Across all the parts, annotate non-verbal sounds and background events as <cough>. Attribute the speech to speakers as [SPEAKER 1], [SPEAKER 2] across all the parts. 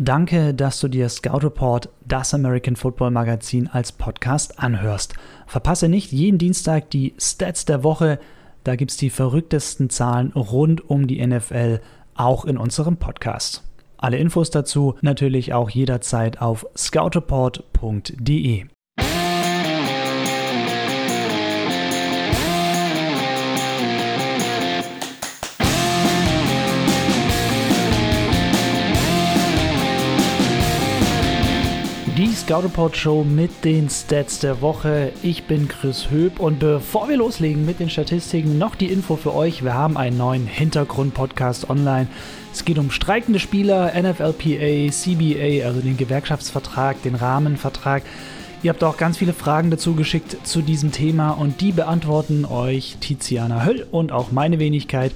[SPEAKER 1] Danke, dass du dir Scout Report, das American Football Magazin, als Podcast anhörst. Verpasse nicht jeden Dienstag die Stats der Woche. Da gibt es die verrücktesten Zahlen rund um die NFL, auch in unserem Podcast. Alle Infos dazu natürlich auch jederzeit auf scoutreport.de. Scout Report Show mit den Stats der Woche. Ich bin Chris Höp und bevor wir loslegen mit den Statistiken, noch die Info für euch. Wir haben einen neuen Hintergrund-Podcast online. Es geht um streikende Spieler, NFLPA, CBA, also den Gewerkschaftsvertrag, den Rahmenvertrag. Ihr habt auch ganz viele Fragen dazu geschickt zu diesem Thema und die beantworten euch Tiziana Höll und auch meine Wenigkeit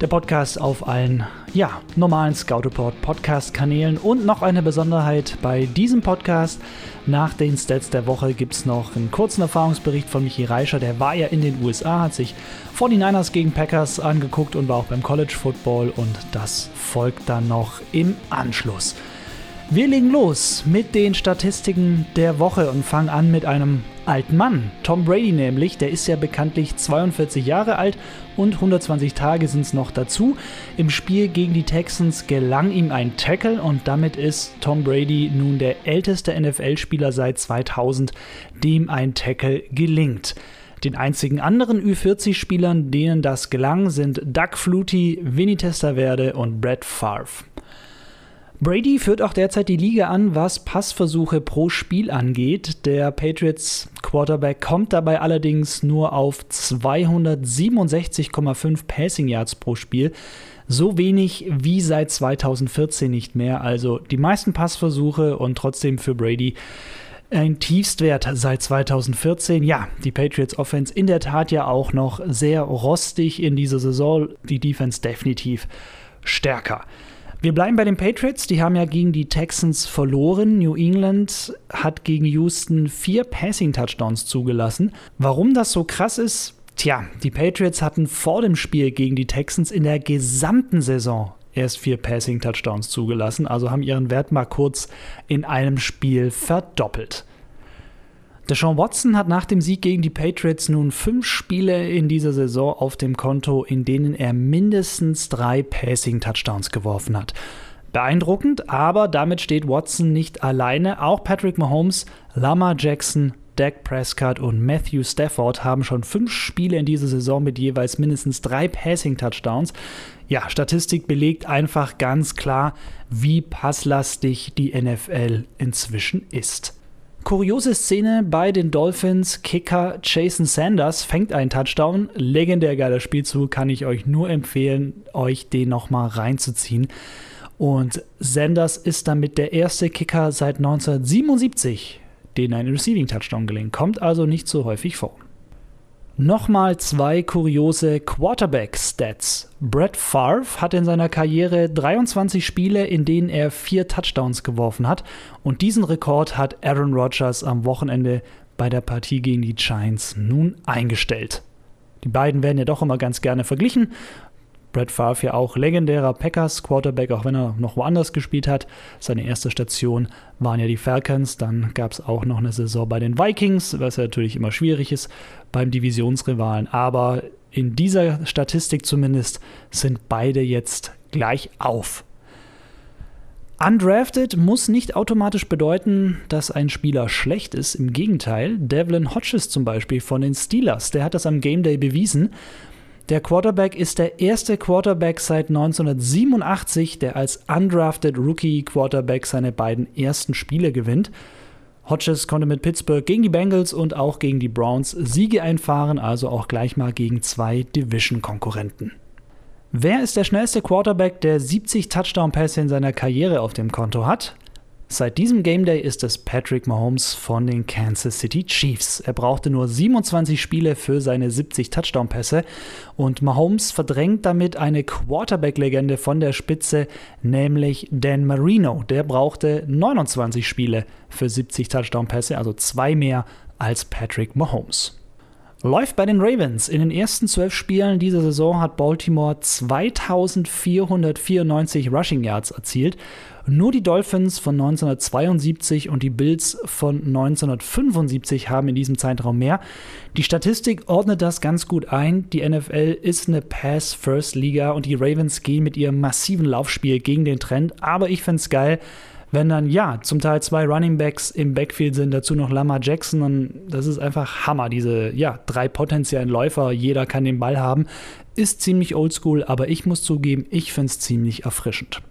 [SPEAKER 1] der Podcast auf allen ja, normalen Scout Report Podcast Kanälen und noch eine Besonderheit bei diesem Podcast. Nach den Stats der Woche gibt es noch einen kurzen Erfahrungsbericht von Michi Reischer. Der war ja in den USA, hat sich 49ers gegen Packers angeguckt und war auch beim College Football und das folgt dann noch im Anschluss. Wir legen los mit den Statistiken der Woche und fangen an mit einem alten Mann. Tom Brady nämlich, der ist ja bekanntlich 42 Jahre alt und 120 Tage sind es noch dazu. Im Spiel gegen die Texans gelang ihm ein Tackle und damit ist Tom Brady nun der älteste NFL-Spieler seit 2000, dem ein Tackle gelingt. Den einzigen anderen Ü40-Spielern, denen das gelang, sind Doug Flutie, Vinny Testaverde und Brett Favre. Brady führt auch derzeit die Liga an, was Passversuche pro Spiel angeht. Der Patriots Quarterback kommt dabei allerdings nur auf 267,5 Passing Yards pro Spiel. So wenig wie seit 2014 nicht mehr. Also die meisten Passversuche und trotzdem für Brady ein Tiefstwert seit 2014. Ja, die Patriots Offense in der Tat ja auch noch sehr rostig in dieser Saison. Die Defense definitiv stärker. Wir bleiben bei den Patriots. Die haben ja gegen die Texans verloren. New England hat gegen Houston vier Passing-Touchdowns zugelassen. Warum das so krass ist? Tja, die Patriots hatten vor dem Spiel gegen die Texans in der gesamten Saison erst vier Passing-Touchdowns zugelassen, also haben ihren Wert mal kurz in einem Spiel verdoppelt. Deshaun Watson hat nach dem Sieg gegen die Patriots nun fünf Spiele in dieser Saison auf dem Konto, in denen er mindestens drei Passing-Touchdowns geworfen hat. Beeindruckend, aber damit steht Watson nicht alleine. Auch Patrick Mahomes, Lama Jackson, Dak Prescott und Matthew Stafford haben schon fünf Spiele in dieser Saison mit jeweils mindestens drei Passing-Touchdowns. Ja, Statistik belegt einfach ganz klar, wie passlastig die NFL inzwischen ist. Kuriose Szene bei den Dolphins. Kicker Jason Sanders fängt einen Touchdown. Legendär geiler Spielzug, kann ich euch nur empfehlen, euch den nochmal reinzuziehen. Und Sanders ist damit der erste Kicker seit 1977, den ein Receiving Touchdown gelingt. Kommt also nicht so häufig vor. Nochmal zwei kuriose Quarterback-Stats. Brett Favre hat in seiner Karriere 23 Spiele, in denen er vier Touchdowns geworfen hat. Und diesen Rekord hat Aaron Rodgers am Wochenende bei der Partie gegen die Giants nun eingestellt. Die beiden werden ja doch immer ganz gerne verglichen. Brett Favre ja auch legendärer Packers Quarterback, auch wenn er noch woanders gespielt hat. Seine erste Station waren ja die Falcons. Dann gab es auch noch eine Saison bei den Vikings, was ja natürlich immer schwierig ist beim Divisionsrivalen. Aber in dieser Statistik zumindest sind beide jetzt gleich auf. Undrafted muss nicht automatisch bedeuten, dass ein Spieler schlecht ist. Im Gegenteil, Devlin Hodges zum Beispiel von den Steelers, der hat das am Game Day bewiesen. Der Quarterback ist der erste Quarterback seit 1987, der als undrafted Rookie Quarterback seine beiden ersten Spiele gewinnt. Hodges konnte mit Pittsburgh gegen die Bengals und auch gegen die Browns Siege einfahren, also auch gleich mal gegen zwei Division-Konkurrenten. Wer ist der schnellste Quarterback, der 70 Touchdown-Pässe in seiner Karriere auf dem Konto hat? Seit diesem Game Day ist es Patrick Mahomes von den Kansas City Chiefs. Er brauchte nur 27 Spiele für seine 70 Touchdown-Pässe und Mahomes verdrängt damit eine Quarterback-Legende von der Spitze, nämlich Dan Marino. Der brauchte 29 Spiele für 70 Touchdown-Pässe, also zwei mehr als Patrick Mahomes. Läuft bei den Ravens. In den ersten zwölf Spielen dieser Saison hat Baltimore 2494 Rushing Yards erzielt Nur die Dolphins von 1972 und die Bills von 1975 haben in diesem Zeitraum mehr. Die Statistik ordnet das ganz gut ein. Die NFL ist eine Pass-First-Liga und die Ravens gehen mit ihrem massiven Laufspiel gegen den Trend. Aber ich finde es geil, wenn dann ja zum Teil zwei Running Backs im Backfield sind, dazu noch Lama Jackson, dann das ist einfach Hammer. Diese ja drei potenziellen Läufer, jeder kann den Ball haben, ist ziemlich oldschool, aber ich muss zugeben, ich finde es ziemlich erfrischend.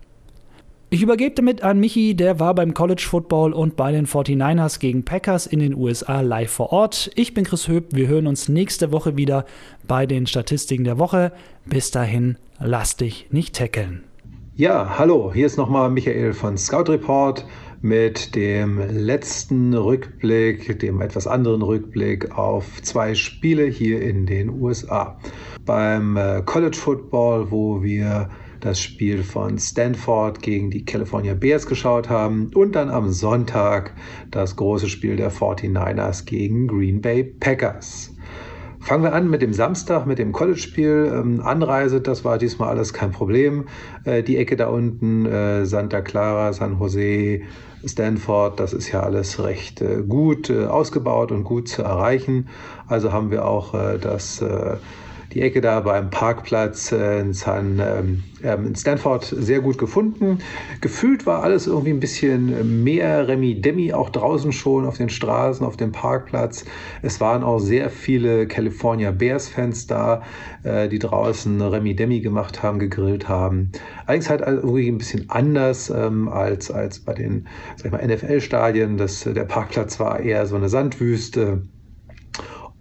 [SPEAKER 1] Ich übergebe damit an Michi, der war beim College Football und bei den 49ers gegen Packers in den USA live vor Ort. Ich bin Chris Höp, wir hören uns nächste Woche wieder bei den Statistiken der Woche. Bis dahin, lass dich nicht tackeln.
[SPEAKER 2] Ja, hallo, hier ist nochmal Michael von Scout Report mit dem letzten Rückblick, dem etwas anderen Rückblick auf zwei Spiele hier in den USA. Beim äh, College Football, wo wir das Spiel von Stanford gegen die California Bears geschaut haben und dann am Sonntag das große Spiel der 49ers gegen Green Bay Packers. Fangen wir an mit dem Samstag, mit dem College-Spiel. Ähm, Anreise, das war diesmal alles kein Problem. Äh, die Ecke da unten, äh, Santa Clara, San Jose, Stanford, das ist ja alles recht äh, gut äh, ausgebaut und gut zu erreichen. Also haben wir auch äh, das äh, die Ecke da beim Parkplatz in, San, ähm, ähm, in Stanford sehr gut gefunden. Gefühlt war alles irgendwie ein bisschen mehr Remi-Demi, auch draußen schon auf den Straßen, auf dem Parkplatz. Es waren auch sehr viele California Bears-Fans da, äh, die draußen Remi-Demi gemacht haben, gegrillt haben. Allerdings halt irgendwie ein bisschen anders ähm, als, als bei den NFL-Stadien. Der Parkplatz war eher so eine Sandwüste.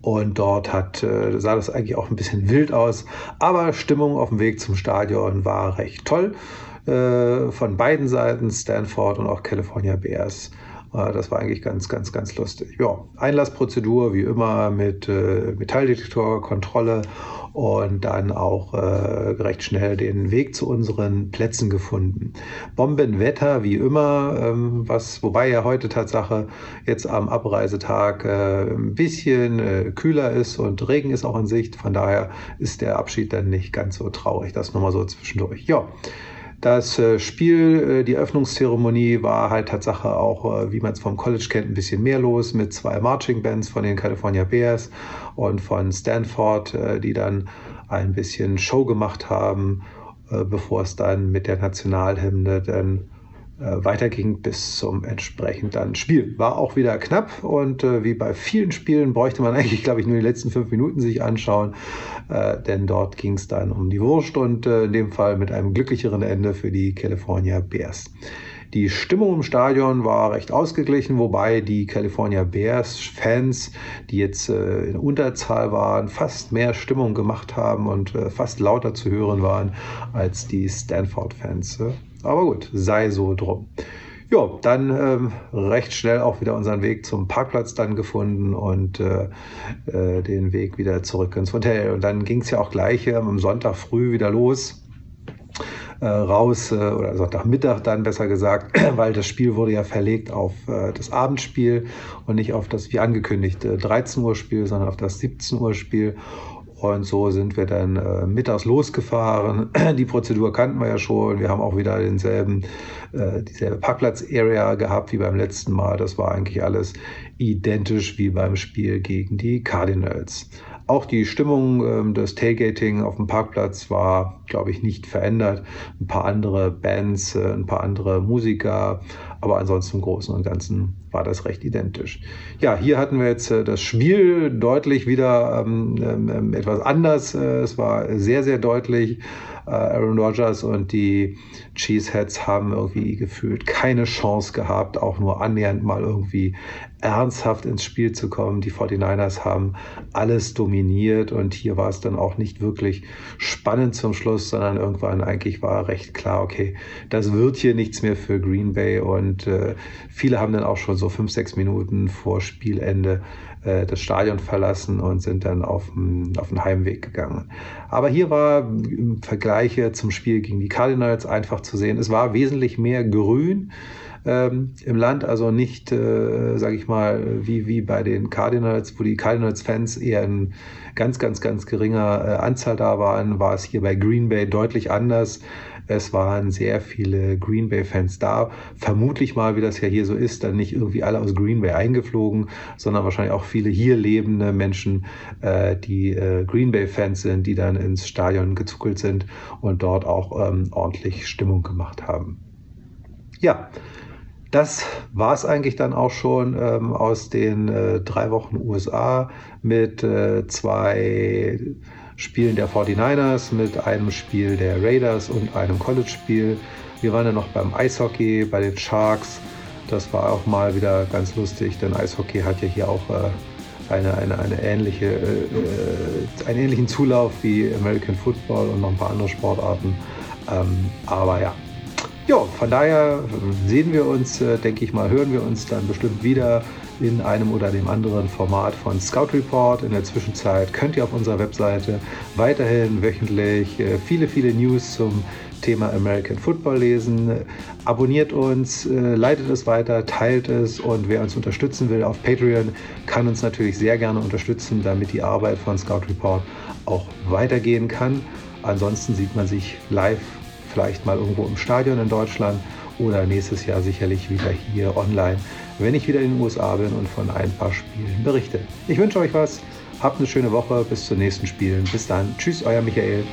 [SPEAKER 2] Und dort hat, äh, sah das eigentlich auch ein bisschen wild aus. Aber Stimmung auf dem Weg zum Stadion war recht toll. Äh, von beiden Seiten, Stanford und auch California Bears. Äh, das war eigentlich ganz, ganz, ganz lustig. Ja, Einlassprozedur wie immer mit äh, Metalldetektorkontrolle und dann auch äh, recht schnell den Weg zu unseren Plätzen gefunden. Bombenwetter wie immer, ähm, was wobei ja heute Tatsache jetzt am Abreisetag äh, ein bisschen äh, kühler ist und Regen ist auch in Sicht. Von daher ist der Abschied dann nicht ganz so traurig. Das nochmal so zwischendurch. Ja. Das äh, Spiel, äh, die Eröffnungszeremonie war halt Tatsache auch, äh, wie man es vom College kennt, ein bisschen mehr los mit zwei Marching Bands von den California Bears und von Stanford, die dann ein bisschen Show gemacht haben, bevor es dann mit der Nationalhymne dann weiterging bis zum entsprechenden Spiel. War auch wieder knapp und äh, wie bei vielen Spielen bräuchte man <laughs> eigentlich, glaube ich, nur die letzten fünf Minuten sich anschauen, äh, denn dort ging es dann um die Wurst und äh, in dem Fall mit einem glücklicheren Ende für die California Bears. Die Stimmung im Stadion war recht ausgeglichen, wobei die California Bears Fans, die jetzt äh, in Unterzahl waren, fast mehr Stimmung gemacht haben und äh, fast lauter zu hören waren als die Stanford Fans. Aber gut, sei so drum. Ja, dann ähm, recht schnell auch wieder unseren Weg zum Parkplatz dann gefunden und äh, äh, den Weg wieder zurück ins Hotel. Und dann ging es ja auch gleich äh, am Sonntag früh wieder los. Äh, raus äh, oder Sonntagmittag dann besser gesagt, <clears throat> weil das Spiel wurde ja verlegt auf äh, das Abendspiel und nicht auf das wie angekündigt 13 Uhr Spiel, sondern auf das 17 Uhr Spiel. Und so sind wir dann äh, mittags losgefahren. <clears throat> Die Prozedur kannten wir ja schon. Wir haben auch wieder denselben, äh, dieselbe Parkplatz-Area gehabt wie beim letzten Mal. Das war eigentlich alles identisch wie beim Spiel gegen die Cardinals. Auch die Stimmung ähm, des Tailgating auf dem Parkplatz war, glaube ich, nicht verändert. Ein paar andere Bands, äh, ein paar andere Musiker, aber ansonsten im Großen und Ganzen war das recht identisch. Ja, hier hatten wir jetzt äh, das Spiel deutlich wieder ähm, ähm, etwas anders. Äh, es war sehr, sehr deutlich. Äh, Aaron Rodgers und die Cheeseheads haben irgendwie gefühlt keine Chance gehabt, auch nur annähernd mal irgendwie ernsthaft ins Spiel zu kommen. Die 49ers haben alles dominiert und hier war es dann auch nicht wirklich spannend zum Schluss, sondern irgendwann eigentlich war recht klar, okay, das wird hier nichts mehr für Green Bay und äh, viele haben dann auch schon so fünf, sechs Minuten vor Spielende äh, das Stadion verlassen und sind dann auf den, Heimweg gegangen. Aber hier war im Vergleich zum Spiel gegen die Cardinals einfach zu sehen, es war wesentlich mehr grün ähm, im Land, also nicht, äh, sage ich mal, wie, wie bei den Cardinals, wo die Cardinals-Fans eher in ganz, ganz, ganz geringer äh, Anzahl da waren, war es hier bei Green Bay deutlich anders. Es waren sehr viele Green Bay-Fans da. Vermutlich mal, wie das ja hier so ist, dann nicht irgendwie alle aus Green Bay eingeflogen, sondern wahrscheinlich auch viele hier lebende Menschen, äh, die äh, Green Bay-Fans sind, die dann ins Stadion gezuckelt sind und dort auch ähm, ordentlich Stimmung gemacht haben. Ja, das war es eigentlich dann auch schon ähm, aus den äh, drei Wochen USA mit äh, zwei Spielen der 49ers, mit einem Spiel der Raiders und einem College-Spiel. Wir waren ja noch beim Eishockey, bei den Sharks. Das war auch mal wieder ganz lustig, denn Eishockey hat ja hier auch äh, eine, eine, eine ähnliche, äh, äh, einen ähnlichen Zulauf wie American Football und noch ein paar andere Sportarten. Ähm, aber ja, ja, von daher sehen wir uns, äh, denke ich mal, hören wir uns dann bestimmt wieder in einem oder dem anderen Format von Scout Report. In der Zwischenzeit könnt ihr auf unserer Webseite weiterhin wöchentlich äh, viele, viele News zum Thema American Football lesen. Abonniert uns, äh, leitet es weiter, teilt es und wer uns unterstützen will auf Patreon, kann uns natürlich sehr gerne unterstützen, damit die Arbeit von Scout Report auch weitergehen kann. Ansonsten sieht man sich live vielleicht mal irgendwo im Stadion in Deutschland oder nächstes Jahr sicherlich wieder hier online, wenn ich wieder in den USA bin und von ein paar Spielen berichte. Ich wünsche euch was, habt eine schöne Woche, bis zu nächsten Spielen. Bis dann, tschüss, euer Michael.